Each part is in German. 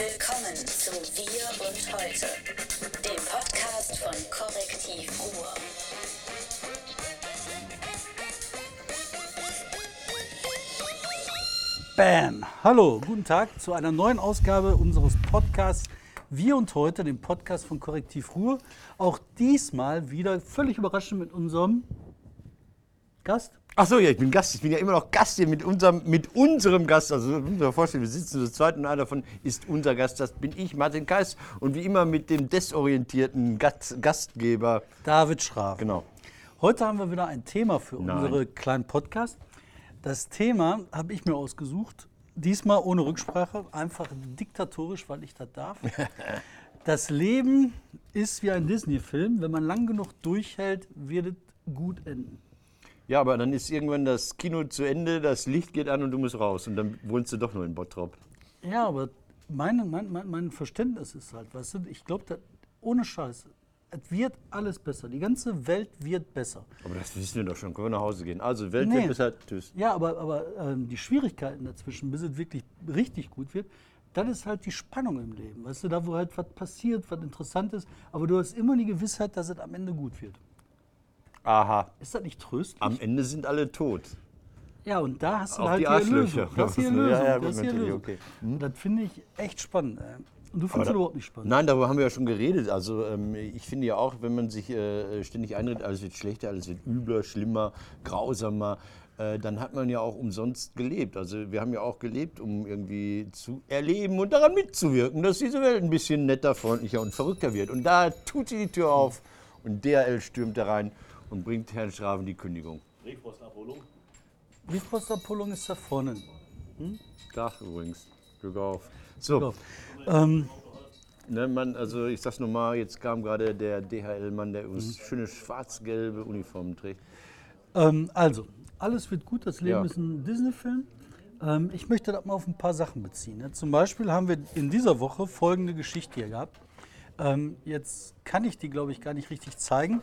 Willkommen zu Wir und Heute, dem Podcast von Korrektiv Ruhr. Bam! Hallo, guten Tag zu einer neuen Ausgabe unseres Podcasts Wir und Heute, dem Podcast von Korrektiv Ruhr. Auch diesmal wieder völlig überraschend mit unserem Gast. Ach so, ja, ich bin Gast. Ich bin ja immer noch Gast hier mit unserem, mit unserem Gast. Also, muss mir vorstellen, wir sitzen zu zweit und einer davon ist unser Gast. Das bin ich, Martin Kais. Und wie immer mit dem desorientierten Gast, Gastgeber. David Schraaf. Genau. Heute haben wir wieder ein Thema für Nein. unsere kleinen Podcast. Das Thema habe ich mir ausgesucht, diesmal ohne Rücksprache, einfach diktatorisch, weil ich das darf. Das Leben ist wie ein Disney-Film. Wenn man lang genug durchhält, wird es gut enden. Ja, aber dann ist irgendwann das Kino zu Ende, das Licht geht an und du musst raus. Und dann wohnst du doch nur in Bottrop. Ja, aber meine, mein, mein, mein Verständnis ist halt, weißt du, ich glaube, ohne Scheiß, es wird alles besser. Die ganze Welt wird besser. Aber das wissen wir doch schon. Können wir nach Hause gehen. Also, Welt Nee. wird besser. Tschüss. Ja, aber, aber ähm, die Schwierigkeiten dazwischen, bis es wirklich richtig gut wird, das ist halt die Spannung im Leben. Weißt du, da wo halt was passiert, was interessant ist, aber du hast immer die Gewissheit, dass es am Ende gut wird. Aha. Ist das nicht tröstlich? Am Ende sind alle tot. ja, und da hast du Auch halt die die. Das ist die Ja, Erlösung. ja, gut, das ist die okay. Und das finde ich echt spannend. Ey. Und du findest da- überhaupt nicht spannend. Nein, darüber haben wir ja schon geredet. Also ähm, ich finde ja auch, wenn man sich äh, ständig einredet, alles wird schlechter, alles wird übler, schlimmer, grausamer, äh, dann hat man ja auch umsonst gelebt. Also wir haben ja auch gelebt, um irgendwie zu erleben und daran mitzuwirken, dass diese Welt ein bisschen netter, freundlicher und verrückter wird. Und da tut sie die Tür auf und DRL stürmt da rein und bringt Herrn Schraven die Kündigung. Briefpostabholung ist da vorne. Tag übrigens. Glück auf. So, Ähm, Ne, man, also ich sag's nochmal, jetzt kam gerade der DHL-Mann, der uns Mhm. schöne schwarz-gelbe Uniformen trägt. Ähm, also, alles wird gut. Das Leben Ja. ist ein Disney-Film. Ähm, ich möchte das mal auf ein paar Sachen beziehen. Ne? Zum Beispiel haben wir in dieser Woche folgende Geschichte hier gehabt. Ähm, jetzt kann ich die, glaube ich, gar nicht richtig zeigen.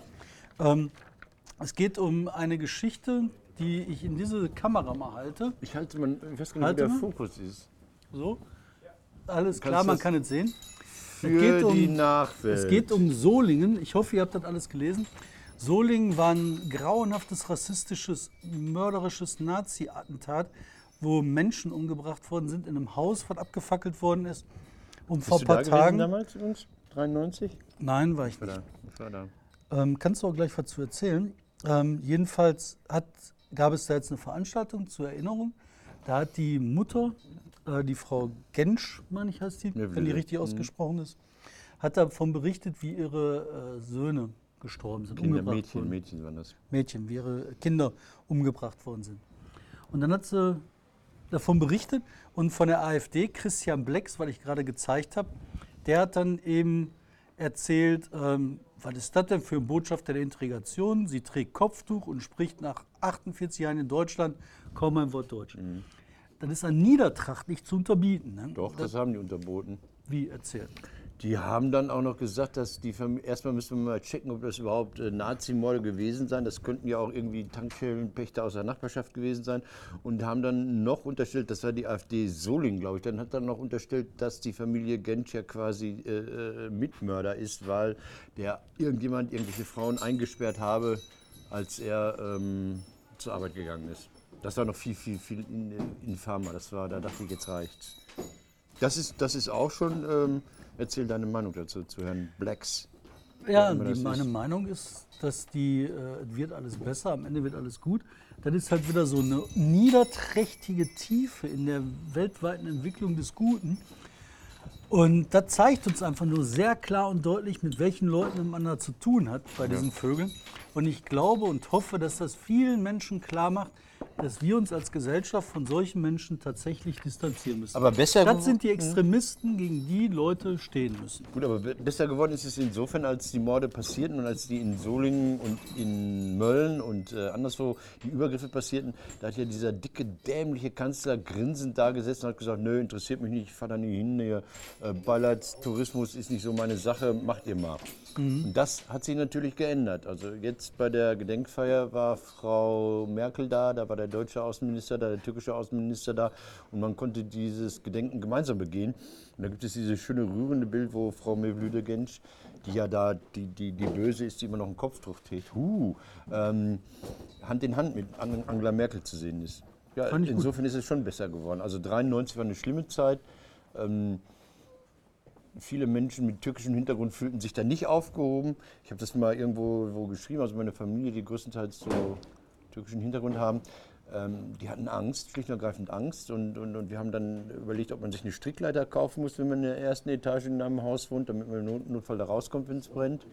Es geht um eine Geschichte, die ich in diese Kamera mal halte. Ich halte man, ich weiß gar nicht, Halte wo der mal. Fokus ist. So. Alles Kannst klar, man das- kann es sehen. Für geht um- die Nachwelt. Es geht um Solingen. Ich hoffe, ihr habt das alles gelesen. Solingen war ein grauenhaftes, rassistisches, mörderisches Nazi-Attentat, wo Menschen umgebracht worden sind in einem Haus, was abgefackelt worden ist. Und vor ein Bist du paar da gewesen Tagen. damals, Jungs? 93? Nein, war ich nicht. Ich war da. Ähm, kannst du auch gleich was zu erzählen. Ähm, jedenfalls hat, gab es da jetzt eine Veranstaltung zur Erinnerung. Da hat die Mutter, äh, die Frau Gensch, meine ich heißt die, wenn die richtig ausgesprochen ist, hat davon berichtet, wie ihre äh, Söhne gestorben sind, Kinder, umgebracht Mädchen, wurden. Mädchen waren das. Mädchen, wie ihre Kinder umgebracht worden sind. Und dann hat sie davon berichtet und von der AfD, Christian Blecks, weil ich gerade gezeigt habe, der hat dann eben erzählt, ähm, was ist das denn für ein Botschafter der Integration? Sie trägt Kopftuch und spricht nach 48 Jahren in Deutschland kaum ein Wort Deutsch. Das ist an Niedertracht nicht zu unterbieten. Ne? Doch, das haben die unterboten. Wie erzählt? Die haben dann auch noch gesagt, dass die Familie, erstmal müssen wir mal checken, ob das überhaupt äh, Nazi-Morde gewesen sein. Das könnten ja auch irgendwie Tankstellenpächter aus der Nachbarschaft gewesen sein. Und haben dann noch unterstellt, das war die AfD Solingen, glaube ich, dann hat dann noch unterstellt, dass die Familie Gensch ja quasi äh, äh, Mitmörder ist, weil der irgendjemand irgendwelche Frauen eingesperrt habe, als er ähm, zur Arbeit gegangen ist. Das war noch viel, viel, viel in, infamer. Das war, da dachte ich, jetzt reicht's. Das ist, das ist auch schon. Ähm, erzähl deine Meinung dazu zu Herrn Blacks. Ja, die, meine ist. Meinung ist, dass die, äh, es wird alles besser, am Ende wird alles gut. Dann ist halt wieder so eine niederträchtige Tiefe in der weltweiten Entwicklung des Guten. Und das zeigt uns einfach nur sehr klar und deutlich, mit welchen Leuten man da zu tun hat bei diesen Vögeln. Und ich glaube und hoffe, dass das vielen Menschen klar macht, dass wir uns als Gesellschaft von solchen Menschen tatsächlich distanzieren müssen. Aber besser das sind die Extremisten, gegen die Leute stehen müssen. Gut, aber be- besser geworden ist es insofern, als die Morde passierten und als die in Solingen und in Mölln und äh, anderswo die Übergriffe passierten. Da hat ja dieser dicke, dämliche Kanzler grinsend da gesessen und hat gesagt, nö, interessiert mich nicht, ich fahre da nie hin. Hier, äh, Ballertourismus ist nicht so meine Sache, macht ihr mal. Und das hat sich natürlich geändert. Also jetzt bei der Gedenkfeier war Frau Merkel da, da war der deutsche Außenminister da, der türkische Außenminister da und man konnte dieses Gedenken gemeinsam begehen. Und da gibt es dieses schöne rührende Bild, wo Frau Mevlüde Genç, die ja da die, die, die Böse ist, die immer noch einen Kopftuch trägt, huh, ähm, Hand in Hand mit Angela Merkel zu sehen ist. Ja, insofern ist es schon besser geworden. Also 93 war eine schlimme Zeit. Ähm, viele Menschen mit türkischem Hintergrund fühlten sich da nicht aufgehoben. Ich habe das mal irgendwo wo geschrieben, also meine Familie, die größtenteils so türkischen Hintergrund haben, ähm, die hatten Angst, schlicht und ergreifend Angst. Und, und, und wir haben dann überlegt, ob man sich eine Strickleiter kaufen muss, wenn man in der ersten Etage in einem Haus wohnt, damit man im Notfall da rauskommt, wenn es brennt.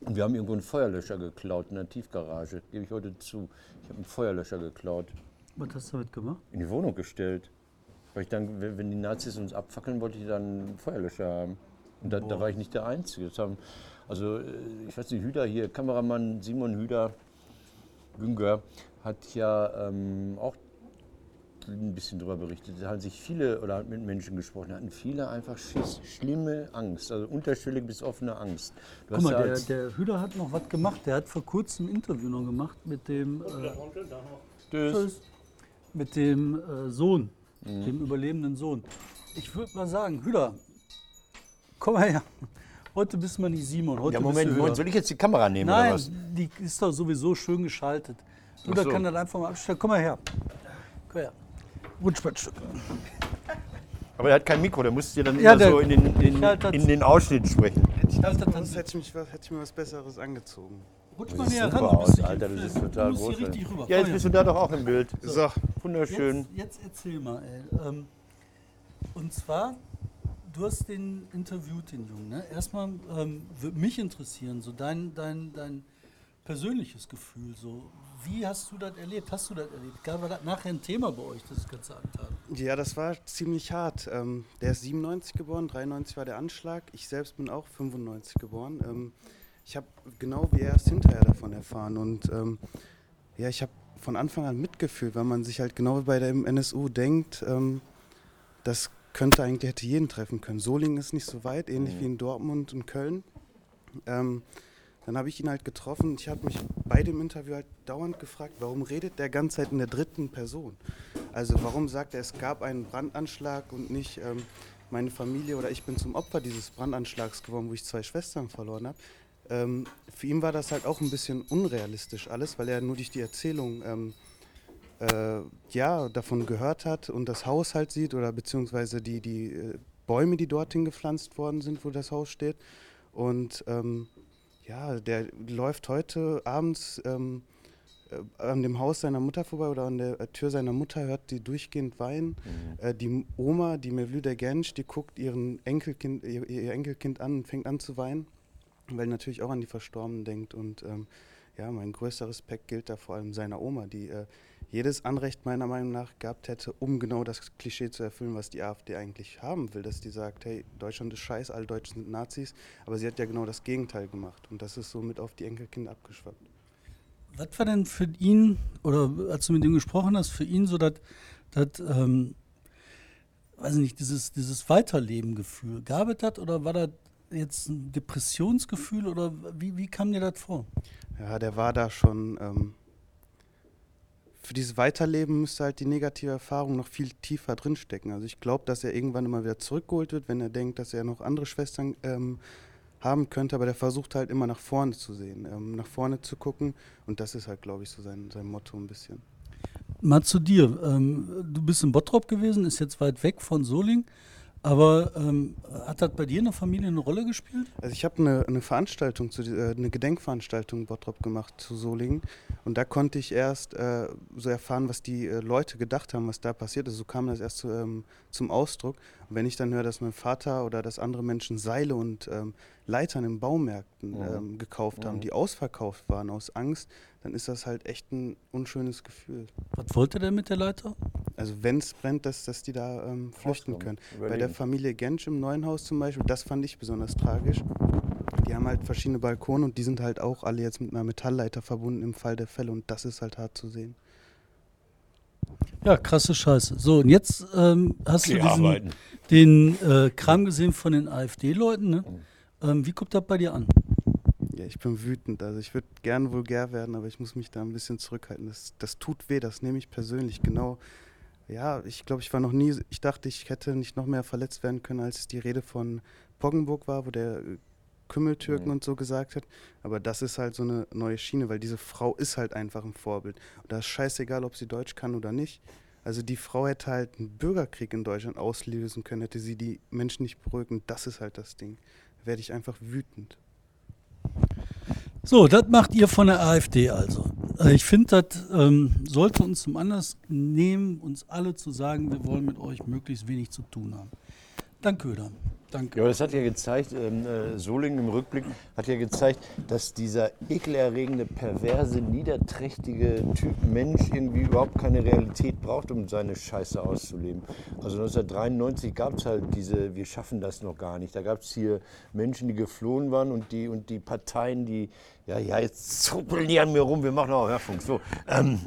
Und wir haben irgendwo einen Feuerlöscher geklaut in der Tiefgarage, gebe ich heute zu. Ich habe einen Feuerlöscher geklaut. Was hast du damit gemacht? In die Wohnung gestellt. Weil ich dann, wenn die Nazis uns abfackeln, wollte ich dann Feuerlöscher haben. Und da, da war ich nicht der Einzige. Haben, also, äh, ich weiß nicht, Hüder hier, Kameramann Simon Hüder, Günger, hat ja ähm, auch ein bisschen darüber berichtet. Da haben sich viele oder hat mit Menschen gesprochen, hatten viele einfach Schiss, schlimme Angst, also unterschwellig bis offene Angst. Du Guck mal, der, der, Hüder hat noch was gemacht. Der hat vor kurzem ein Interview noch gemacht mit dem, äh, Tschüss. mit dem äh, Sohn mhm. dem überlebenden Sohn. Ich würde mal sagen, Hüder, komm mal her. Heute bist du mal nicht Simon. Heute ja, Moment, Moment, soll ich jetzt die Kamera nehmen Nein, oder was? die ist doch sowieso schön geschaltet. Hüder so. kann das einfach mal abstellen. Komm mal her. Komm her. Rutschbandstück. Aber er hat kein Mikro, der muss dir dann ja, immer so in den, in, in den Ausschnitt sprechen. Hätte ich, das, hätte, ich mich, hätte ich mir was Besseres angezogen. Rutsch mal näher ran. Aus, Alter, du siehst total groß. Ja, jetzt bist du da doch auch im Bild. So, wunderschön. Jetzt, jetzt erzähl mal, ey. Ähm, und zwar, du hast den interviewt, den Jungen. Ne? Erstmal ähm, würde mich interessieren, so dein, dein, dein persönliches Gefühl. So. Wie hast du das erlebt? Hast du das erlebt? Gab es nachher ein Thema bei euch, das ganze Attentat? Ja, das war ziemlich hart. Ähm, der ist 97 geboren, 93 war der Anschlag. Ich selbst bin auch 95 geboren. Ähm, ich habe genau wie erst hinterher davon erfahren und ähm, ja, ich habe von Anfang an mitgefühlt, weil man sich halt genau wie bei dem NSU denkt, ähm, das könnte eigentlich, hätte jeden treffen können. Solingen ist nicht so weit, ähnlich mhm. wie in Dortmund und Köln. Ähm, dann habe ich ihn halt getroffen. Ich habe mich bei dem Interview halt dauernd gefragt, warum redet der ganze Zeit in der dritten Person? Also warum sagt er, es gab einen Brandanschlag und nicht ähm, meine Familie oder ich bin zum Opfer dieses Brandanschlags geworden, wo ich zwei Schwestern verloren habe ähm, für ihn war das halt auch ein bisschen unrealistisch alles, weil er nur durch die Erzählung ähm, äh, ja, davon gehört hat und das Haus halt sieht oder beziehungsweise die, die äh, Bäume, die dorthin gepflanzt worden sind, wo das Haus steht. Und ähm, ja, der läuft heute abends ähm, äh, an dem Haus seiner Mutter vorbei oder an der Tür seiner Mutter, hört die durchgehend weinen. Mhm. Äh, die Oma, die Mevlüder Gensch, die guckt ihren Enkelkind, ihr, ihr Enkelkind an und fängt an zu weinen weil natürlich auch an die Verstorbenen denkt. Und ähm, ja, mein größter Respekt gilt da vor allem seiner Oma, die äh, jedes Anrecht meiner Meinung nach gehabt hätte, um genau das Klischee zu erfüllen, was die AfD eigentlich haben will, dass die sagt, hey, Deutschland ist scheiß, alle Deutschen sind Nazis, aber sie hat ja genau das Gegenteil gemacht und das ist somit auf die Enkelkinder abgeschwappt. Was war denn für ihn, oder als du mit ihm gesprochen hast, für ihn so das, ähm, weiß nicht, dieses, dieses Weiterleben-Gefühl? Gab es das oder war das jetzt ein Depressionsgefühl oder wie, wie kam dir das vor? Ja, der war da schon. Ähm, für dieses Weiterleben müsste halt die negative Erfahrung noch viel tiefer drinstecken. Also ich glaube, dass er irgendwann immer wieder zurückgeholt wird, wenn er denkt, dass er noch andere Schwestern ähm, haben könnte, aber der versucht halt immer nach vorne zu sehen, ähm, nach vorne zu gucken und das ist halt, glaube ich, so sein, sein Motto ein bisschen. Mal zu dir. Ähm, du bist in Bottrop gewesen, ist jetzt weit weg von Soling. Aber ähm, hat das bei dir in der Familie eine Rolle gespielt? Also ich habe eine, eine Veranstaltung, zu, äh, eine Gedenkveranstaltung in Bottrop gemacht zu Solingen und da konnte ich erst äh, so erfahren, was die äh, Leute gedacht haben, was da passiert ist. So kam das erst zu, ähm, zum Ausdruck. Und wenn ich dann höre, dass mein Vater oder dass andere Menschen Seile und ähm, Leitern in Baumärkten mhm. ähm, gekauft haben, mhm. die ausverkauft waren aus Angst, dann ist das halt echt ein unschönes Gefühl. Was wollte der mit der Leiter? Also wenn es brennt, dass, dass die da ähm, flüchten können. Überleben. Bei der Familie Gensch im neuen Haus zum Beispiel, das fand ich besonders tragisch. Die haben halt verschiedene Balkone und die sind halt auch alle jetzt mit einer Metallleiter verbunden im Fall der Fälle und das ist halt hart zu sehen. Ja, krasse Scheiße. So, und jetzt ähm, hast die du diesen, den äh, Kram gesehen von den AfD-Leuten. Ne? Ähm, wie kommt das bei dir an? Ja, ich bin wütend. Also ich würde gern vulgär werden, aber ich muss mich da ein bisschen zurückhalten. Das, das tut weh, das nehme ich persönlich. Genau. Ja, ich glaube, ich war noch nie, ich dachte, ich hätte nicht noch mehr verletzt werden können, als die Rede von Poggenburg war, wo der äh, Kümmeltürken Mhm. und so gesagt hat. Aber das ist halt so eine neue Schiene, weil diese Frau ist halt einfach ein Vorbild. Und da ist scheißegal, ob sie Deutsch kann oder nicht. Also die Frau hätte halt einen Bürgerkrieg in Deutschland auslösen können, hätte sie die Menschen nicht beruhigt. Und das ist halt das Ding. Da werde ich einfach wütend. So, das macht ihr von der AfD also. Äh, Ich finde, das ähm, sollte uns zum Anlass nehmen, uns alle zu sagen, wir wollen mit euch möglichst wenig zu tun haben. Danke, Köder. Danke. Ja, das hat ja gezeigt, ähm, äh, Solingen im Rückblick hat ja gezeigt, dass dieser ekelerregende, perverse, niederträchtige Typ Mensch irgendwie überhaupt keine Realität braucht, um seine Scheiße auszuleben. Also 1993 gab es halt diese, wir schaffen das noch gar nicht. Da gab es hier Menschen, die geflohen waren und die, und die Parteien, die, ja, ja, jetzt zuppeln die an mir rum, wir machen auch Hörfunk. So, ähm,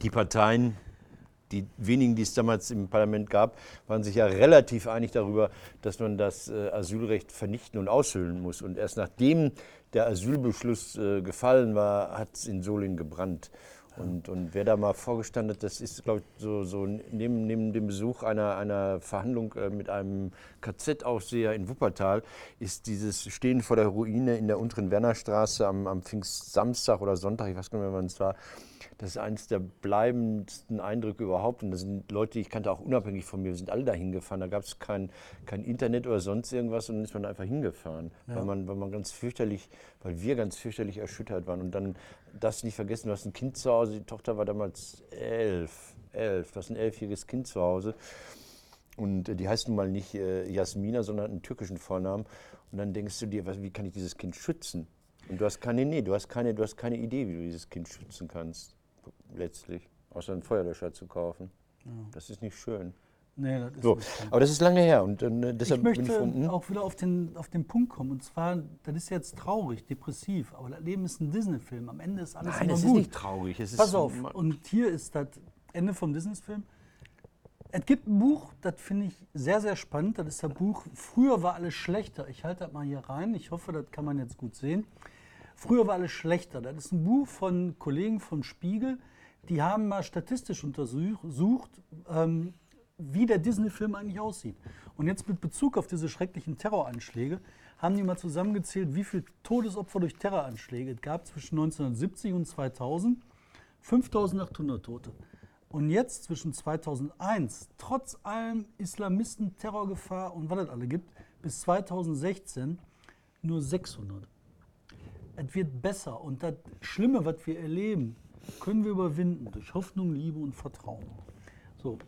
die Parteien, die wenigen, die es damals im Parlament gab, waren sich ja relativ einig darüber, dass man das äh, Asylrecht vernichten und aushöhlen muss. Und erst nachdem der Asylbeschluss äh, gefallen war, hat es in Solingen gebrannt. Und, und wer da mal vorgestanden hat, das ist, glaube ich, so, so neben, neben dem Besuch einer, einer Verhandlung äh, mit einem KZ-Aufseher in Wuppertal, ist dieses Stehen vor der Ruine in der unteren Wernerstraße am, am Pfingstsamstag oder Sonntag, ich weiß gar nicht mehr, wann es war, das ist eines der bleibendsten Eindrücke überhaupt. Und das sind Leute, die ich kannte, auch unabhängig von mir, wir sind alle da hingefahren. Da gab es kein, kein Internet oder sonst irgendwas und dann ist man einfach hingefahren. Weil, man, weil man ganz fürchterlich, weil wir ganz fürchterlich erschüttert waren. Und dann das nicht vergessen, du hast ein Kind zu Hause, die Tochter war damals elf, elf, du hast ein elfjähriges Kind zu Hause. Und äh, die heißt nun mal nicht äh, Jasmina, sondern einen türkischen Vornamen. Und dann denkst du dir, was, wie kann ich dieses Kind schützen? Und du hast keine, nee, du hast keine, du hast keine Idee, wie du dieses Kind schützen kannst, letztlich. Außer einen Feuerlöscher zu kaufen. Das ist nicht schön. Nee, das ist So, schön. aber das ist lange her und äh, Ich deshalb bin möchte ich von, hm? auch wieder auf den, auf den Punkt kommen. Und zwar, das ist jetzt traurig, depressiv, aber das Leben ist ein Disney-Film. Am Ende ist alles Nein, immer ist gut. nicht traurig. Es ist Pass auf, und hier ist das Ende vom Disney-Film. Es gibt ein Buch, das finde ich sehr, sehr spannend. Das ist das Buch Früher war alles schlechter. Ich halte das mal hier rein. Ich hoffe, das kann man jetzt gut sehen. Früher war alles schlechter. Das ist ein Buch von Kollegen von Spiegel. Die haben mal statistisch untersucht, ähm, wie der Disney-Film eigentlich aussieht. Und jetzt mit Bezug auf diese schrecklichen Terroranschläge haben die mal zusammengezählt, wie viele Todesopfer durch Terroranschläge es gab zwischen 1970 und 2000. 5800 Tote. Und jetzt zwischen 2001, trotz allem Islamisten, Terrorgefahr und was es alle gibt, bis 2016 nur 600. Es wird besser und das Schlimme, was wir erleben, können wir überwinden durch Hoffnung, Liebe und Vertrauen. So,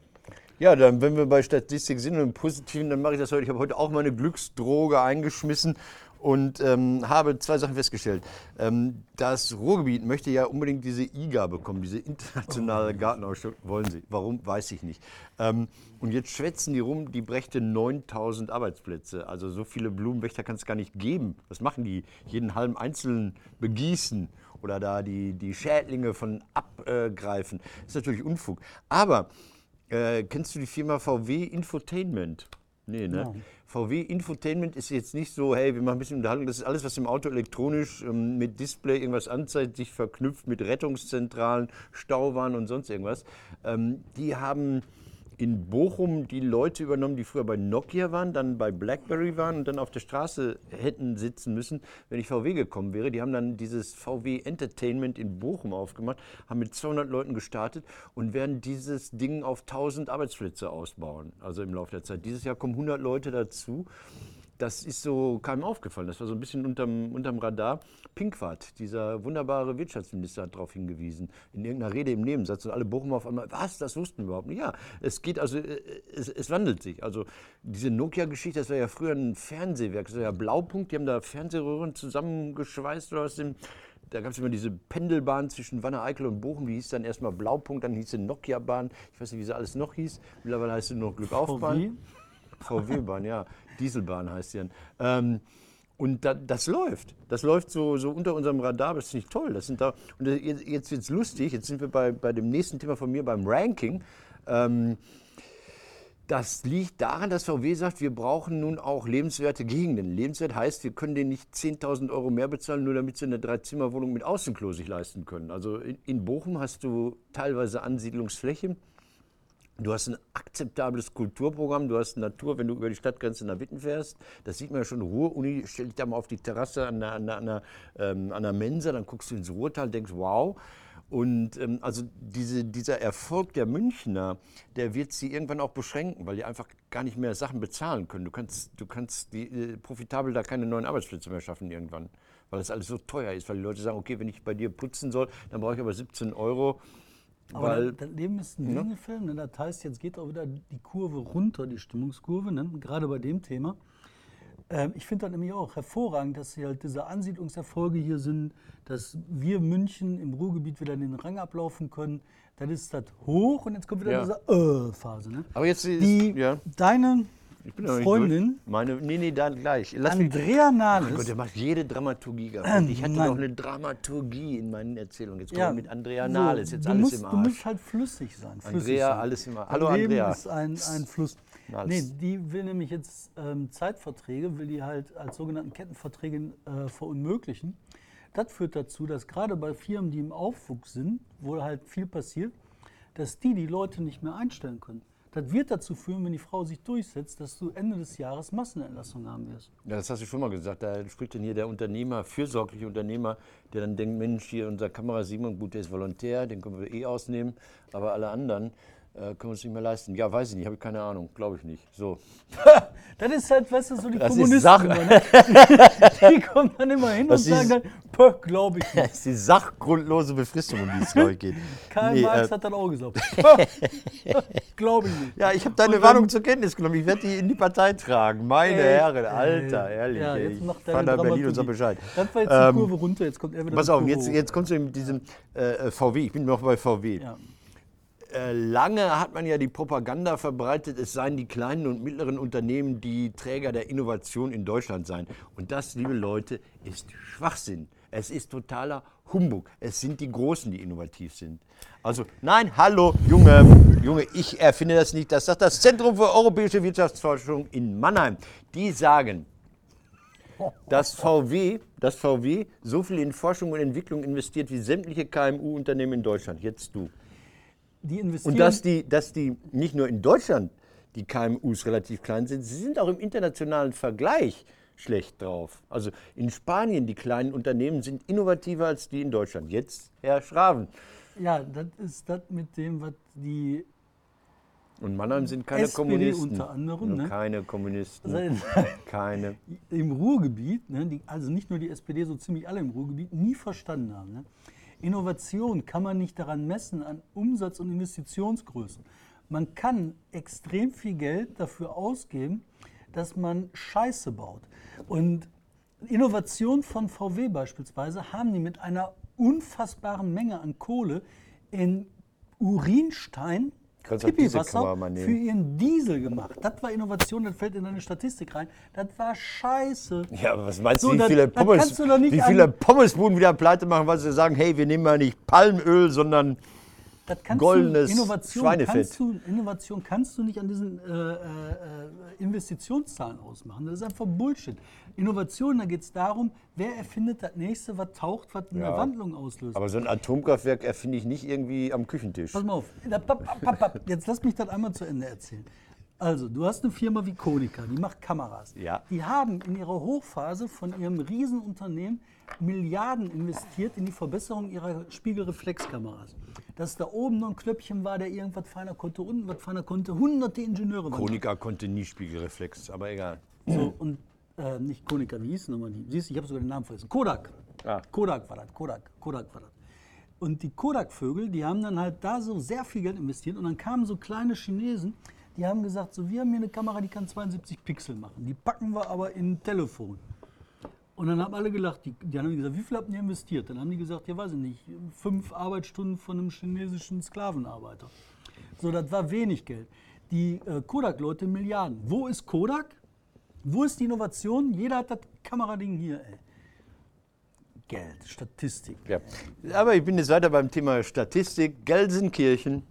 Ja, dann, wenn wir bei Statistik sind und im Positiven, dann mache ich das heute. Ich habe heute auch meine Glücksdroge eingeschmissen und ähm, habe zwei Sachen festgestellt. Ähm, das Ruhrgebiet möchte ja unbedingt diese IGA bekommen, diese internationale Gartenausstellung. Wollen sie? Warum? Weiß ich nicht. Ähm, und jetzt schwätzen die rum, die brächte 9000 Arbeitsplätze. Also so viele Blumenwächter kann es gar nicht geben. Was machen die? Jeden halben Einzelnen begießen oder da die, die Schädlinge von abgreifen. Das ist natürlich Unfug. Aber äh, kennst du die Firma VW Infotainment? Nee, ne? Nein. VW Infotainment ist jetzt nicht so, hey, wir machen ein bisschen Unterhaltung. Das ist alles, was im Auto elektronisch ähm, mit Display irgendwas anzeigt, sich verknüpft mit Rettungszentralen, Stauwarn und sonst irgendwas. Ähm, die haben in Bochum die Leute übernommen, die früher bei Nokia waren, dann bei BlackBerry waren und dann auf der Straße hätten sitzen müssen, wenn ich VW gekommen wäre. Die haben dann dieses VW Entertainment in Bochum aufgemacht, haben mit 200 Leuten gestartet und werden dieses Ding auf 1000 Arbeitsplätze ausbauen, also im Laufe der Zeit. Dieses Jahr kommen 100 Leute dazu. Das ist so keinem aufgefallen. Das war so ein bisschen unterm, unterm Radar. Pinkwart, dieser wunderbare Wirtschaftsminister, hat darauf hingewiesen, in irgendeiner Rede im Nebensatz. Und alle Bochumer auf einmal, was, das wussten wir überhaupt nicht. Ja, es geht also, äh, es, es wandelt sich. Also diese Nokia-Geschichte, das war ja früher ein Fernsehwerk, das war ja Blaupunkt, die haben da Fernsehröhren zusammengeschweißt oder aus dem. Da gab es immer diese Pendelbahn zwischen Wanne-Eickel und Bochum, die hieß dann erstmal Blaupunkt, dann hieß sie Nokia-Bahn. Ich weiß nicht, wie sie alles noch hieß. Mittlerweile heißt sie nur noch Glückaufbahn. VW-Bahn, ja. Dieselbahn heißt sie dann. Ähm, und da, das läuft. Das läuft so, so unter unserem Radar. Das ist nicht toll. Das sind da, und jetzt, wird es lustig. Jetzt sind wir bei, bei dem nächsten Thema von mir, beim Ranking. Ähm, Das liegt daran, dass VW sagt, wir brauchen nun auch lebenswerte Gegenden. Lebenswert heißt, wir können denen nicht 10.000 Euro mehr bezahlen, nur damit sie eine Dreizimmerwohnung mit Außenklo sich leisten können. Also in, in Bochum hast du teilweise Ansiedlungsfläche. Du hast ein akzeptables Kulturprogramm, du hast Natur, wenn du über die Stadtgrenze nach Witten fährst. Das sieht man ja schon. Ruhr-Uni, stell dich da mal auf die Terrasse an der, an der, an der, ähm, an der Mensa, dann guckst du ins Ruhrtal, denkst, wow. Und ähm, also diese, dieser Erfolg der Münchner, der wird sie irgendwann auch beschränken, weil die einfach gar nicht mehr Sachen bezahlen können. Du kannst, du kannst die, äh, profitabel da keine neuen Arbeitsplätze mehr schaffen irgendwann, weil das alles so teuer ist. Weil die Leute sagen, okay, wenn ich bei dir putzen soll, dann brauche ich aber 17 Euro. Aber Weil, das Leben ist ein Singefilm. Ne? Das heißt, jetzt geht auch wieder die Kurve runter, die Stimmungskurve, ne? gerade bei dem Thema. Ähm, ich finde das nämlich auch hervorragend, dass halt diese Ansiedlungserfolge hier sind, dass wir München im Ruhrgebiet wieder in den Rang ablaufen können. Dann ist das hoch und jetzt kommt wieder Ja. diese Äh-Phase. Ne? aber jetzt ist, Die, ja, Deine ich bin Freundin. Meine, nee, nee, dann gleich. Lass Andrea Mein Nahles, Gott, der macht jede Dramaturgie kaputt. Ich hatte noch eine Dramaturgie in meinen Erzählungen. Jetzt ja, mit Andrea so, Nahles, jetzt du alles musst, im Du Arsch. musst halt flüssig sein. Flüssig Andrea, sein. alles im Arsch. Hallo, Leben Andrea. ist ein, ein Fluss. Nahles. Nee, die will nämlich jetzt ähm, Zeitverträge, will die halt als sogenannten Kettenverträge äh, verunmöglichen. Das führt dazu, dass gerade bei Firmen, die im Aufwuchs sind, wo halt viel passiert, dass die die Leute nicht mehr einstellen können. Das wird dazu führen, wenn die Frau sich durchsetzt, dass du Ende des Jahres Massenentlassungen haben wirst. Ja, das hast du schon mal gesagt. Da spricht dann hier der Unternehmer, fürsorgliche Unternehmer, der dann denkt, Mensch, hier unser Kamera Simon, gut, der ist Volontär, den können wir eh ausnehmen, aber alle anderen können wir uns nicht mehr leisten. Ja, weiß ich nicht, habe ich keine Ahnung, glaube ich nicht. So. Das ist halt, weißt du, so die Das ist Kommunisten. Sache. immer, ne? Die kommen dann immer hin Das und sagen ist- dann, "Pö, glaube ich nicht. Das ist die sachgrundlose Befristung, um die es, glaube ich, geht. Karl Nee, Marx äh, hat dann auch gesagt, glaube ich nicht. Ja, ich habe deine Und Warnung dann- zur Kenntnis genommen. Ich werde die in die Partei tragen. Meine Ey, Herren, Alter, ey. ehrlich. Ja, jetzt ich macht fahr deine nach Berlin und sag. Bescheid. Das war jetzt Ähm, die Kurve runter, jetzt kommt er wieder Pass auf, jetzt, jetzt kommst du mit diesem äh, VW. Ich bin noch bei VW. Ja. Äh, lange hat man ja die Propaganda verbreitet, es seien die kleinen und mittleren Unternehmen, die Träger der Innovation in Deutschland seien. Und das, liebe Leute, ist Schwachsinn. Es ist totaler Humbug. Es sind die Großen, die innovativ sind. Also, nein, hallo, Junge, Junge, ich erfinde das nicht. Das sagt das Zentrum für europäische Wirtschaftsforschung in Mannheim. Die sagen, dass VW, dass VW so viel in Forschung und Entwicklung investiert wie sämtliche KMU-Unternehmen in Deutschland. Jetzt du. Die investieren, Und dass die, dass die nicht nur in Deutschland die KMUs relativ klein sind, sie sind auch im internationalen Vergleich schlecht drauf. Also in Spanien, die kleinen Unternehmen sind innovativer als die in Deutschland. Jetzt Herr Schraven. ja, das ist das mit dem, was die Und Mannheim sind keine SPD Kommunisten. unter anderem, ne? Keine Kommunisten. Seit- Keine. im Ruhrgebiet, ne, die, also nicht nur die SPD, so ziemlich alle im Ruhrgebiet, nie verstanden haben. Ne? Innovation kann man nicht daran messen, an Umsatz- und Investitionsgrößen. Man kann extrem viel Geld dafür ausgeben, dass man Scheiße baut. Und Innovation von VW beispielsweise haben die mit einer unfassbaren Menge an Kohle in Urinstein Kannst Pipiwasser für ihren Diesel gemacht. Das war Innovation, das fällt in deine Statistik rein. Das war scheiße. Ja, aber was meinst du, So, wie das- viele, Pommes, du wie viele Pommesbuden wieder pleite machen, weil sie sagen, hey, wir nehmen mal nicht Palmöl, sondern Goldenes du, Innovation Schweinefett. kannst du, Innovation kannst du nicht an diesen äh, äh, äh, Investitionszahlen ausmachen. Das ist einfach Bullshit. Innovation, da geht es darum, wer erfindet das nächste, was taucht, was eine Ja. Wandlung auslöst. Aber so ein Atomkraftwerk erfinde ich nicht irgendwie am Küchentisch. Pass mal auf. Jetzt lass mich das einmal zu Ende erzählen. Also, du hast eine Firma wie Konica, die macht Kameras. Ja. Die haben in ihrer Hochphase von ihrem Riesenunternehmen Milliarden investiert in die Verbesserung ihrer Spiegelreflexkameras. Dass da oben noch ein Knöpfchen war, der irgendwas feiner konnte, unten was feiner konnte. Hunderte Ingenieure waren. Konica konnte nie Spiegelreflex, aber egal. So, und äh, nicht Konica, wie hieß nochmal die? Siehst du, ich habe sogar den Namen vergessen. Kodak. Ah. Kodak war das, Kodak, Kodak war das. Und die Kodak-Vögel, die haben dann halt da so sehr viel Geld investiert und dann kamen so kleine Chinesen, die haben gesagt, so wir haben hier eine Kamera, die kann 72 Pixel machen. Die packen wir aber in ein Telefon. Und dann haben alle gelacht, die, die haben gesagt, wie viel habt ihr investiert? Dann haben die gesagt, ja weiß ich nicht, fünf Arbeitsstunden von einem chinesischen Sklavenarbeiter. So, das war wenig Geld. Die äh, Kodak-Leute Milliarden. Wo ist Kodak? Wo ist die Innovation? Jeder hat das Kamerading hier, ey. Geld, Statistik. Ja. Aber ich bin jetzt weiter beim Thema Statistik. Gelsenkirchen.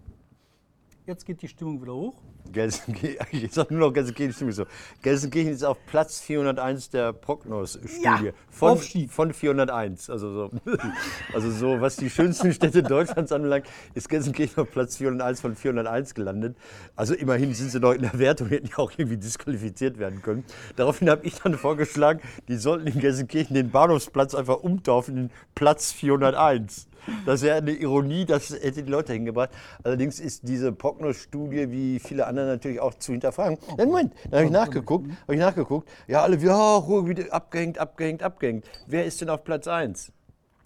Jetzt geht die Stimmung wieder hoch. Gelsenkirchen, ich sag nur noch Gelsenkirchen, stimmt so. Gelsenkirchen ist auf Platz 401 der Prognos-Studie. Ja, von, von 401. Also so, also so, was die schönsten Städte Deutschlands anbelangt, ist Gelsenkirchen auf Platz 401 von 401 gelandet. Also immerhin sind sie noch in der Wertung, hätten ja auch irgendwie disqualifiziert werden können. Daraufhin habe ich dann vorgeschlagen, die sollten in Gelsenkirchen den Bahnhofsplatz einfach umtaufen in Platz 401. Das wäre eine Ironie, das hätte die Leute hingebracht. Allerdings ist diese Prognos-Studie wie viele andere natürlich auch zu hinterfragen. Ja, Moment, da habe ich nachgeguckt, habe ich nachgeguckt. Ja, alle, ja, Ruhe, wieder abgehängt, abgehängt, abgehängt. Wer ist denn auf Platz 1?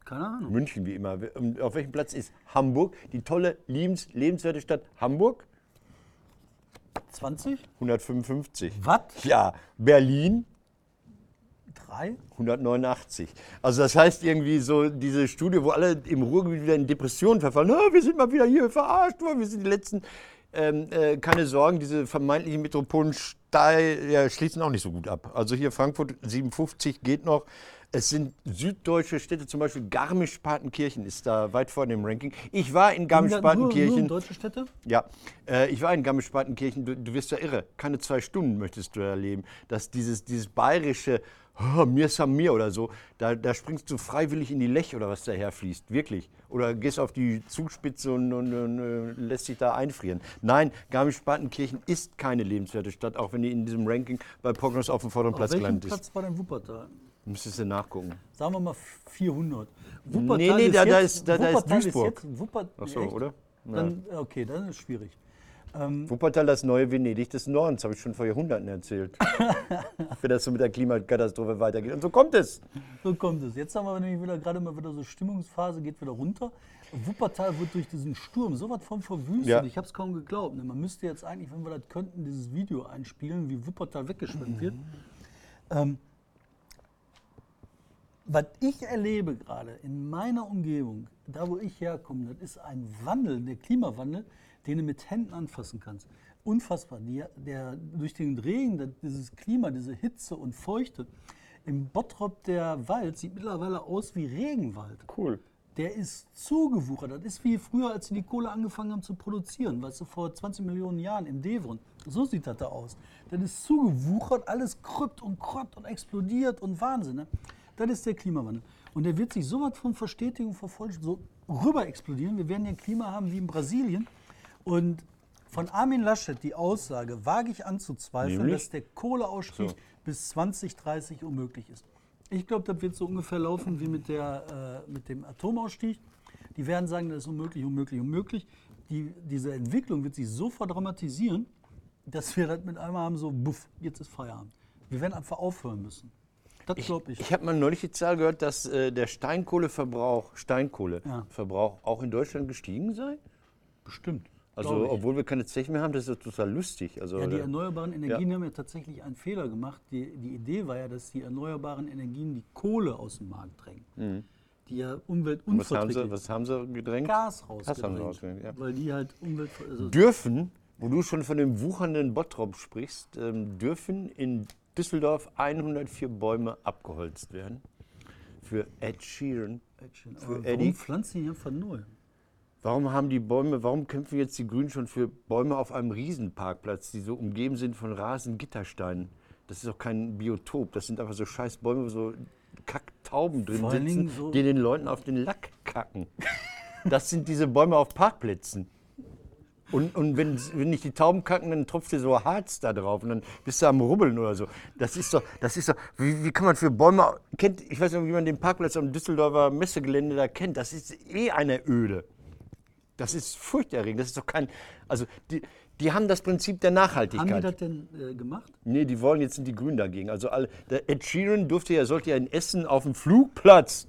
Keine Ahnung. München wie immer. Und Auf welchem Platz ist Hamburg? Die tolle, liebens, lebenswerte Stadt Hamburg? 20? 155. Was? Ja, Berlin 3? 189. Also das heißt irgendwie so diese Studie, wo alle im Ruhrgebiet wieder in Depressionen verfallen. "Ah, wir sind mal wieder hier verarscht worden, wir sind die Letzten. Ähm, äh, keine Sorgen, diese vermeintlichen Metropolen ja, schließen auch nicht so gut ab. Also hier Frankfurt 57 geht noch. Es sind süddeutsche Städte, zum Beispiel Garmisch-Partenkirchen ist da weit vor dem Ranking. Ich war in Garmisch-Partenkirchen. deutsche Städte? Ja, äh, ich war in Garmisch-Partenkirchen, du, du wirst ja irre. Keine zwei Stunden möchtest du erleben. Dass dieses, dieses bayerische oh, Mir Samir oder so, da, da springst du freiwillig in die Lech oder was daher fließt. Wirklich. Oder gehst auf die Zugspitze und, und, und äh, lässt dich da einfrieren. Nein, Garmisch-Partenkirchen ist keine lebenswerte Stadt, auch wenn die in diesem Ranking bei Prognos auf dem vorderen Auf Platz gelandet Platz ist. war denn Wuppertal? Müsstest du nachgucken. Sagen wir mal 400. Nee, nee, da- da ist- da- da ist Wuppertal Duisburg. jetzt- Wuppert, Ach so, echt? oder? Ja. Dann, okay, dann ist es schwierig. Ähm, Wuppertal, das neue Venedig des Nordens, habe ich schon vor Jahrhunderten erzählt. Wenn das so mit der Klimakatastrophe weitergeht. Und so kommt es. so kommt es. Jetzt haben wir nämlich wieder gerade mal wieder so Stimmungsphase, geht wieder runter. Wuppertal wird durch diesen Sturm so was von verwüstet. Ja. Ich habe es kaum geglaubt. Ne? Man müsste jetzt eigentlich, wenn wir das könnten, dieses Video einspielen, wie Wuppertal weggeschwemmt wird. Ähm, was ich erlebe gerade in meiner Umgebung, da wo ich herkomme, das ist ein Wandel, der Klimawandel, den du mit Händen anfassen kannst. Unfassbar. Die, der, durch den Regen, dieses Klima, diese Hitze und Feuchte. Im Bottrop der Wald sieht mittlerweile aus wie Regenwald. Cool. Der ist zugewuchert. Das ist wie früher, als sie die Kohle angefangen haben zu produzieren. Weißt du, vor 20 Millionen Jahren im Devon. So sieht das da aus. Das ist zugewuchert, alles krüppt und krott und explodiert und Wahnsinn. Ne? Das ist der Klimawandel. Und der wird sich so was von Verstetigung verfolgen, so rüber explodieren. Wir werden hier ein Klima haben wie in Brasilien. Und von Armin Laschet die Aussage wage ich anzuzweifeln, Nämlich? dass der Kohleausstieg So. bis 2030 unmöglich ist. Ich glaube, das wird so ungefähr laufen wie mit, der, äh, mit dem Atomausstieg. Die werden sagen, das ist unmöglich, unmöglich, unmöglich. Die, diese Entwicklung wird sich so verdramatisieren, dass wir das mit einmal haben, so, buff, jetzt ist Feierabend. Wir werden einfach aufhören müssen. Das glaube ich. Ich habe mal neulich die Zahl gehört, dass äh, der Steinkohleverbrauch, Steinkohleverbrauch auch in Deutschland gestiegen sei. Bestimmt. Also, obwohl wir keine Zechen mehr haben, das ist ja total lustig. Also, Ja, die äh, erneuerbaren Energien haben ja tatsächlich einen Fehler gemacht. Die, die Idee war ja, dass die erneuerbaren Energien die Kohle aus dem Markt drängen. Die ja umweltunverträglich sie, was haben sie gedrängt? Gas Gas haben sie rausgedrängt. rausgedrängt, ja. Weil die halt Umwelt... Also Dürfen, wo du schon von dem wuchernden Bottrop sprichst, ähm, dürfen in Düsseldorf 104 Bäume abgeholzt werden. Für Ed Sheeran. Aber Eddie. warum pflanzen die einfach neu? Warum haben die Bäume, warum kämpfen jetzt die Grünen schon für Bäume auf einem Riesenparkplatz, die so umgeben sind von Rasengittersteinen? Das ist doch kein Biotop, das sind einfach so scheiß Bäume, wo so Kacktauben drin Vor sitzen, so- die den Leuten auf den Lack kacken. Das sind diese Bäume auf Parkplätzen. Und, und wenn, wenn nicht die Tauben kacken, dann tropft dir so Harz da drauf und dann bist du am Rubbeln oder so. Das ist doch, das ist doch, wie, wie kann man für Bäume, kennt, ich weiß nicht, wie man den Parkplatz am Düsseldorfer Messegelände da kennt, das ist eh eine Öde. Das ist furchterregend, das ist doch kein, also die, die haben das Prinzip der Haben Nachhaltigkeit. die das denn äh, gemacht? Nee, die wollen, jetzt sind die Grünen dagegen. Also alle, der Ed Sheeran durfte ja, sollte ja in Essen auf dem Flugplatz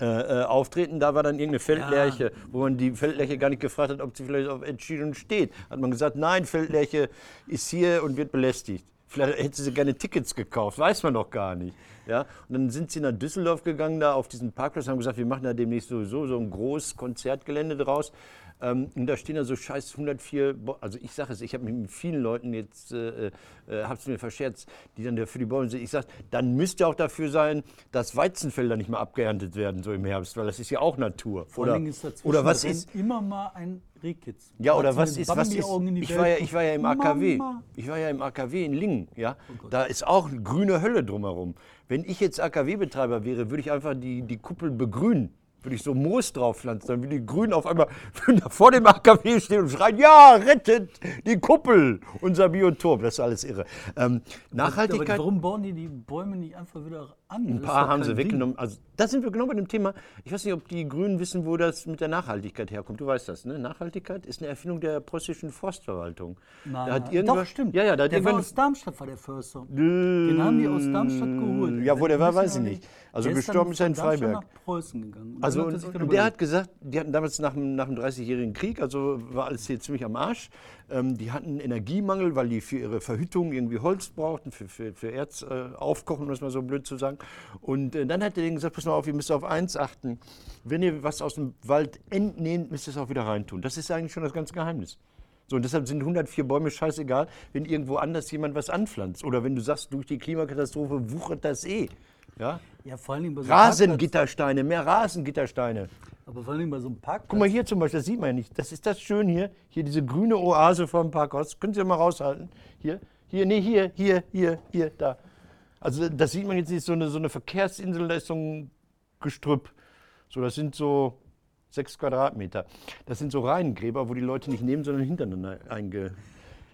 äh, äh, auftreten. Da war dann irgendeine Feldlerche, wo man die Feldlerche gar nicht gefragt hat, ob sie vielleicht auf Ed Sheeran steht. Hat man gesagt, nein, Feldlerche ist hier und wird belästigt. Vielleicht hätte sie gerne Tickets gekauft, weiß man doch gar nicht. Ja? Und dann sind sie nach Düsseldorf gegangen, da auf diesen Parkplatz, haben gesagt, wir machen da demnächst sowieso so ein großes Konzertgelände draus. Ähm, und da stehen da so scheiß 104, Bo- also ich sage es, ich habe mit vielen Leuten jetzt, äh, äh, habe es mir verscherzt, die dann für die Bäume sind. Ich sage, dann müsste auch dafür sein, dass Weizenfelder nicht mehr abgeerntet werden so im Herbst, weil das ist ja auch Natur. Vor Oder, oder was ist, immer mal ein Rehkitz. ja, oder Hat was ist, was ist, ich war, ja, ich war ja im AKW, Mama. ich war ja im AKW in Lingen, ja, Oh da ist auch eine grüne Hölle drumherum. Wenn ich jetzt AKW-Betreiber wäre, würde ich einfach die, die Kuppel begrünen. Würde ich so Moos drauf pflanzen, dann würde die Grünen auf einmal vor dem AKW stehen und schreien, ja, rettet die Kuppel, unser Biotop. Das ist alles irre. Ähm, Nachhaltigkeit, Aber warum bauen die die Bäume nicht einfach wieder an? ein paar haben sie weggenommen. Also, da sind wir genau bei dem Thema. Ich weiß nicht, ob die Grünen wissen, wo das mit der Nachhaltigkeit herkommt. Du weißt das, ne? Nachhaltigkeit ist eine Erfindung der preußischen Forstverwaltung. Nein, da hat irgendwas, Doch, stimmt. Ja, ja, da der war aus Darmstadt, war der Förster. Den haben die aus Darmstadt geholt. Ja, wo der war, weiß ich nicht. Also der ist gestorben ist er in von Darmstadt Freiberg. nach Preußen gegangen. Und Also und, er der hat gesagt, die hatten damals nach dem, nach dem 30-jährigen Krieg, also war alles hier ziemlich am Arsch. Ähm, die hatten Energiemangel, weil die für ihre Verhüttung irgendwie Holz brauchten, für, für, für Erz äh, aufkochen, um das mal so blöd zu sagen. Und äh, dann hat er denen gesagt, pass mal auf, ihr müsst auf eins achten. Wenn ihr was aus dem Wald entnehmt, müsst ihr es auch wieder reintun. Das ist eigentlich schon das ganze Geheimnis. So, und deshalb sind 104 Bäume scheißegal, wenn irgendwo anders jemand was anpflanzt. Oder wenn du sagst, durch die Klimakatastrophe wuchert das eh. Ja? ja, vor Parkplatz, Rasengittersteine, mehr Rasengittersteine. Aber vor Dingen bei so einem Parkplatz. Guck mal hier zum Beispiel, das sieht man ja nicht. Das ist das schön hier. Hier diese grüne Oase vor dem Parkhaus. Können Sie mal raushalten? Hier, hier, nee, hier, hier, hier, hier, da. Also das sieht man jetzt nicht, so eine, so eine Verkehrsinsel, da ist so ein Gestrüpp. So, das sind so sechs Quadratmeter. Das sind so Reihengräber, wo die Leute nicht neben, sondern hintereinander eingelagert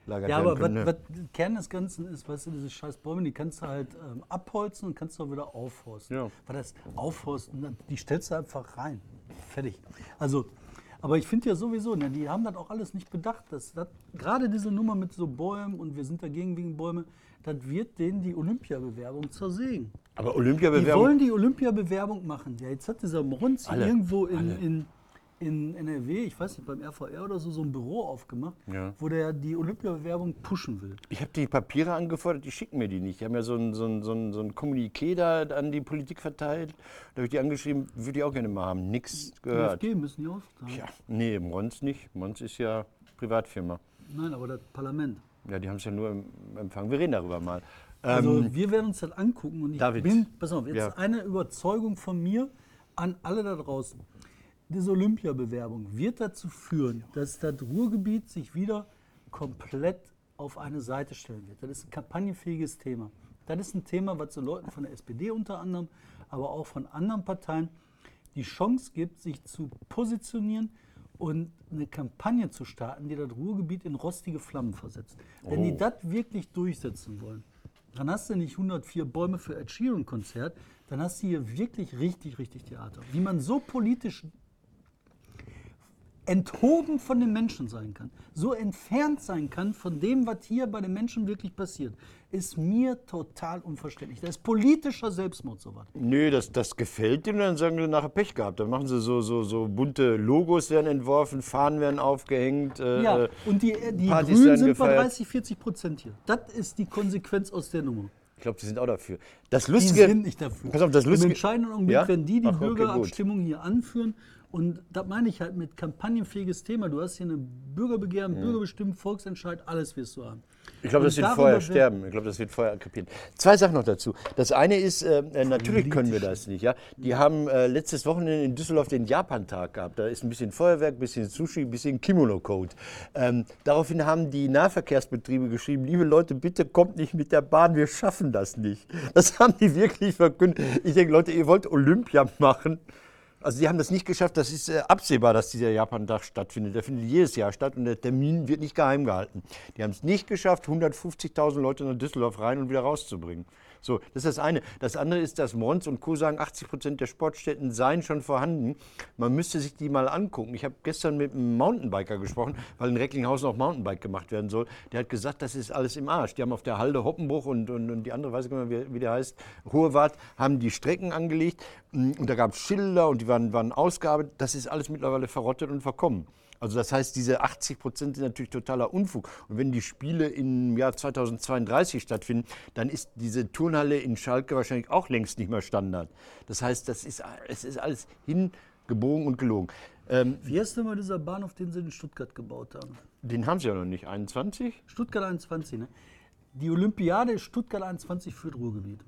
Ja, werden aber was, ne? was Kern des Ganzen ist, weißt du, diese scheiß Bäume, die kannst du halt ähm, abholzen und kannst du auch wieder aufforsten. Ja. Weil das Aufforsten, die stellst du einfach rein. Fertig. Also, aber ich finde ja sowieso, ne, die haben das auch alles nicht bedacht. Dass, das, gerade diese Nummer mit so Bäumen und wir sind dagegen wegen Bäume, das wird denen die Olympiabewerbung zersägen. Aber Die Olympiabewerbung. wollen die Olympiabewerbung machen. Ja, jetzt hat dieser Alle, irgendwo in, in, in NRW, ich weiß nicht, beim RVR oder so, so ein Büro aufgemacht, Ja. wo der die Olympiabewerbung pushen will. Ich habe die Papiere angefordert, die schicken mir die nicht. Die haben ja so ein, so ein, so ein, so ein Kommuniqué da an die Politik verteilt. Da habe ich die angeschrieben, würde ich auch gerne mal haben. Nix gehört. DFG müssen die aufteilen. Ja, nee, Mons nicht. Mons ist ja Privatfirma. Nein, aber das Parlament. Ja, die haben es ja nur im Empfang. Wir reden darüber mal. Also Ähm, wir werden uns das angucken und ich David. bin, pass auf, jetzt Ja. eine Überzeugung von mir an alle da draußen. Diese Olympiabewerbung wird dazu führen, dass das Ruhrgebiet sich wieder komplett auf eine Seite stellen wird. Das ist ein kampagnenfähiges Thema. Das ist ein Thema, was so Leuten von der SPD unter anderem, aber auch von anderen Parteien die Chance gibt, sich zu positionieren und eine Kampagne zu starten, die das Ruhrgebiet in rostige Flammen versetzt. Wenn die Oh. das wirklich durchsetzen wollen, dann hast du nicht 104 Bäume für Ed Sheeran Konzert, dann hast du hier wirklich richtig, richtig Theater. Wie man so politisch enthoben von den Menschen sein kann, so entfernt sein kann von dem, was hier bei den Menschen wirklich passiert, ist mir total unverständlich. Das ist politischer Selbstmord sowas. nö, das, das gefällt denen, dann sagen sie nachher Pech gehabt. Dann machen sie so, so, so bunte Logos werden entworfen, Fahnen werden aufgehängt. Äh, Ja, äh, und die, die Partys Grünen sind bei gefeiert. 30, 40 Prozent hier. Das ist die Konsequenz aus der Nummer. ich glaube, die sind auch dafür. Das Die Lustige. sind nicht dafür. Pass auf, das Im Lustige. entscheidenden Augenblick, Ja? wenn die die Ach, okay, gut. Bürgerabstimmung hier anführen, und das meine ich halt mit kampagnenfähiges Thema. Du hast hier eine Bürgerbegehren, Bürgerbestimmt, Volksentscheid, alles wirst du haben. Ich glaube, das wird vorher sterben. Ich glaube, das wird vorher krepieren. Zwei Sachen noch dazu. Das eine ist, äh, äh, natürlich können wir das nicht. Ja? Die haben äh, letztes Wochenende in Düsseldorf den Japantag gehabt. Da ist ein bisschen Feuerwerk, ein bisschen Sushi, ein bisschen Kimono-Code. Ähm, daraufhin haben die Nahverkehrsbetriebe geschrieben, liebe Leute, bitte kommt nicht mit der Bahn, wir schaffen das nicht. Das haben die wirklich verkündet. Ich denke, Leute, ihr wollt Olympia machen. Also die haben das nicht geschafft. Das ist äh, absehbar, dass dieser Japan-Tag stattfindet. Der findet jedes Jahr statt und der Termin wird nicht geheim gehalten. Die haben es nicht geschafft, 150.000 Leute nach Düsseldorf rein und wieder rauszubringen. So, das ist das eine. Das andere ist, dass Mons und Co. sagen, 80 Prozent der Sportstätten seien schon vorhanden. Man müsste sich die mal angucken. Ich habe gestern mit einem Mountainbiker gesprochen, weil in Recklinghausen auch Mountainbike gemacht werden soll. Der hat gesagt, das ist alles im Arsch. Die haben auf der Halde Hoppenbruch und, und, und die andere, weiß ich nicht mehr, wie, der heißt, Hohewart, haben die Strecken angelegt. Und da gab es Schilder und die waren, waren ausgearbeitet. Das ist alles mittlerweile verrottet und verkommen. Also das heißt, diese 80 Prozent sind natürlich totaler Unfug. Und wenn die Spiele im Jahr 2032 stattfinden, dann ist diese Turnhalle in Schalke wahrscheinlich auch längst nicht mehr Standard. Das heißt, das ist, es ist alles hingebogen und gelogen. Ähm, Wie heißt denn mal dieser Bahnhof, den sie in Stuttgart gebaut haben? den haben sie ja noch nicht. 21? Stuttgart 21, ne? Die Olympiade ist Stuttgart 21 für das Ruhrgebiet.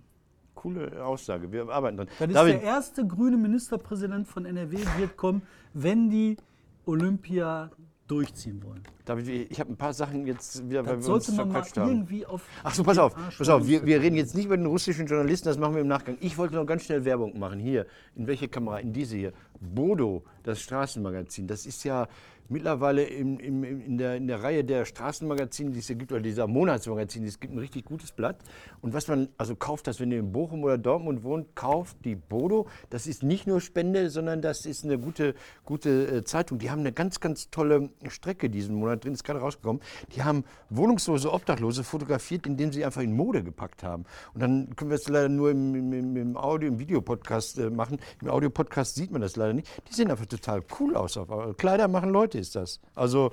Coole Aussage. Wir arbeiten dran. Das ist David, der erste grüne Ministerpräsident von NRW, wird kommen, wenn die Olympia durchziehen wollen. David, ich habe ein paar Sachen jetzt wieder, weil Das wir uns sollte man mal verquatscht haben. irgendwie auf. Ach so, pass auf, pass auf. Wir, wir reden jetzt nicht über den russischen Journalisten, das machen wir im Nachgang. Ich wollte noch ganz schnell Werbung machen. Hier, in welche Kamera? In diese hier. Bodo, das Straßenmagazin. Das ist ja mittlerweile im, im- in, der, in der Reihe der Straßenmagazine, die es hier gibt, oder dieser Monatsmagazine, es gibt ein richtig gutes Blatt. Und was man also kauft, das, wenn ihr in Bochum oder Dortmund wohnt, kauft die Bodo. Das ist nicht nur Spende, sondern das ist eine gute, gute äh, Zeitung. Die haben eine ganz, ganz tolle Strecke diesen Monat drin, ist gerade rausgekommen. Die haben wohnungslose Obdachlose fotografiert, indem sie einfach in Mode gepackt haben. Und dann können wir es leider nur im, im, im- Audio, im Videopodcast äh, machen. Im Audiopodcast sieht man das leider nicht. Die sehen einfach total cool aus. Äh, Kleider machen Leute ist das. Also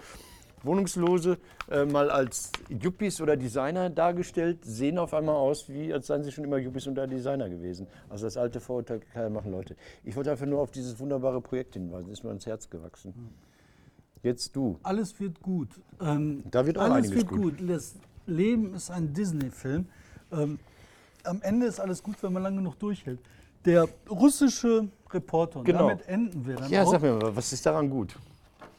Wohnungslose äh, mal als Yuppies oder Designer dargestellt, sehen auf einmal aus, wie als seien sie schon immer Yuppies oder Designer gewesen. Also das alte Vorurteil, Kleider machen Leute. Ich wollte einfach nur auf dieses wunderbare Projekt hinweisen, ist mir ans Herz gewachsen. Jetzt du. Alles wird gut. Ähm, Da wird auch alles einiges wird gut. gut. Das Leben ist ein Disney-Film. Ähm, am Ende ist alles gut, wenn man lange noch durchhält. Der russische Reporter, und Genau. damit enden wir dann Ja, auch. sag mir mal, was ist daran gut?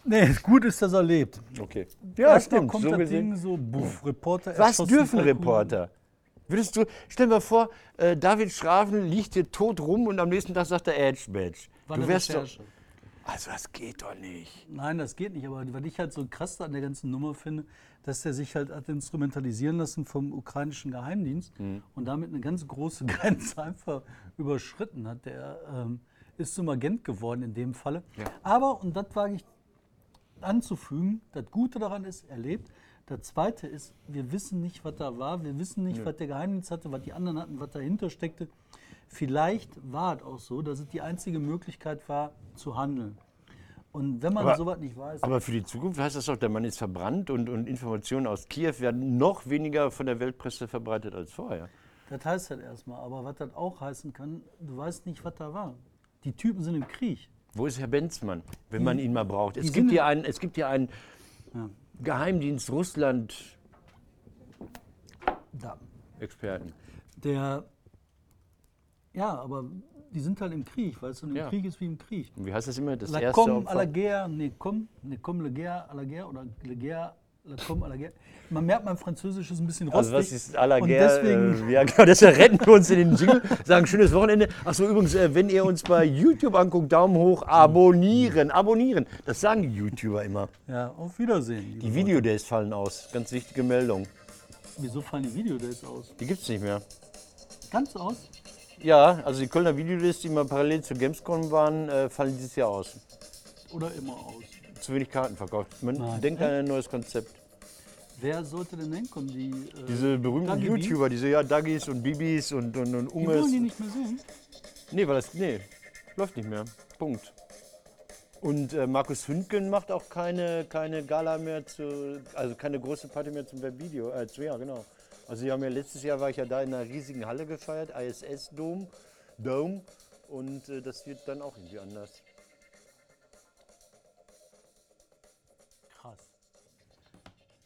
Nee, gut ist, dass er lebt. Okay. Erstmal kommt das Ding so, buff, Reporter Was dürfen. Reporter? Würdest du, stell dir mal vor, äh, David Schraven liegt hier tot rum und am nächsten Tag sagt er Edge Badge. War Du wärst doch, also das geht doch nicht. Nein, das geht nicht. Aber was ich halt so krass an der ganzen Nummer finde, dass der sich halt hat instrumentalisieren lassen vom ukrainischen Geheimdienst Mhm. und damit eine ganz große Grenze einfach überschritten hat. Der ähm, ist zum Agent geworden in dem Falle. Ja. Aber, und das wage ich anzufügen, das Gute daran ist, er lebt. Das Zweite ist, wir wissen nicht, was da war. Wir wissen nicht, was der Geheimdienst hatte, was die anderen hatten, was dahinter steckte. Vielleicht war es auch so, dass es die einzige Möglichkeit war, zu handeln. Und wenn man Aber- sowas nicht weiß, Aber für die Zukunft heißt das doch, der Mann ist verbrannt und, und Informationen aus Kiew werden noch weniger von der Weltpresse verbreitet als vorher. das heißt halt erstmal. Aber was das auch heißen kann, du weißt nicht, was da war. Die Typen sind im Krieg. Wo ist Herr Benzmann, wenn man ihn mal braucht? Es gibt hier einen, es gibt hier einen Ja. Geheimdienst Russland-Experten. Der, ja, aber die sind halt im Krieg, weißt du, und im Ja. Krieg ist wie im Krieg. Und wie heißt das immer? Das La erste com à la Opfer? guerre, ne com, ne com la guerre à la guerre oder la guerre, la com à la guerre. Man merkt, mein Französisch ist ein bisschen rostig. Also was ist à la guerre? deswegen, äh, ja, genau, deshalb retten wir uns in den Jingle, sagen schönes Wochenende. Achso, übrigens, äh, wenn ihr uns bei YouTube anguckt, Daumen hoch, abonnieren, abonnieren. Das sagen die YouTuber immer. ja, auf Wiedersehen. Die. Videodays fallen aus. Ganz wichtige Meldung. Wieso fallen die Videodays aus? Die gibt's nicht mehr. Ganz aus? Ja, also die Kölner Videodays, die mal parallel zu Gamescom waren, äh, fallen dieses Jahr aus. Oder immer aus? Zu wenig Karten verkauft. Man Nein. denkt an ein neues Konzept. Wer sollte denn hinkommen? Die, äh, Diese berühmten Dagi? YouTuber, diese ja, Duggies und Bibis und, und, und Die Unges. wollen die nicht mehr sehen? Nee, weil das. Nee, läuft nicht mehr. Punkt. Und äh, Markus Hündgen macht auch keine, keine Gala mehr zu, also keine große Party mehr zum Webvideo. Äh, zu, ja, genau. Also haben ja letztes Jahr war ich ja da in einer riesigen Halle gefeiert, ISS Dome, Dome. Und äh, das wird dann auch irgendwie anders.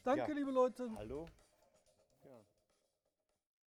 Danke, Ja. liebe Leute. Hallo?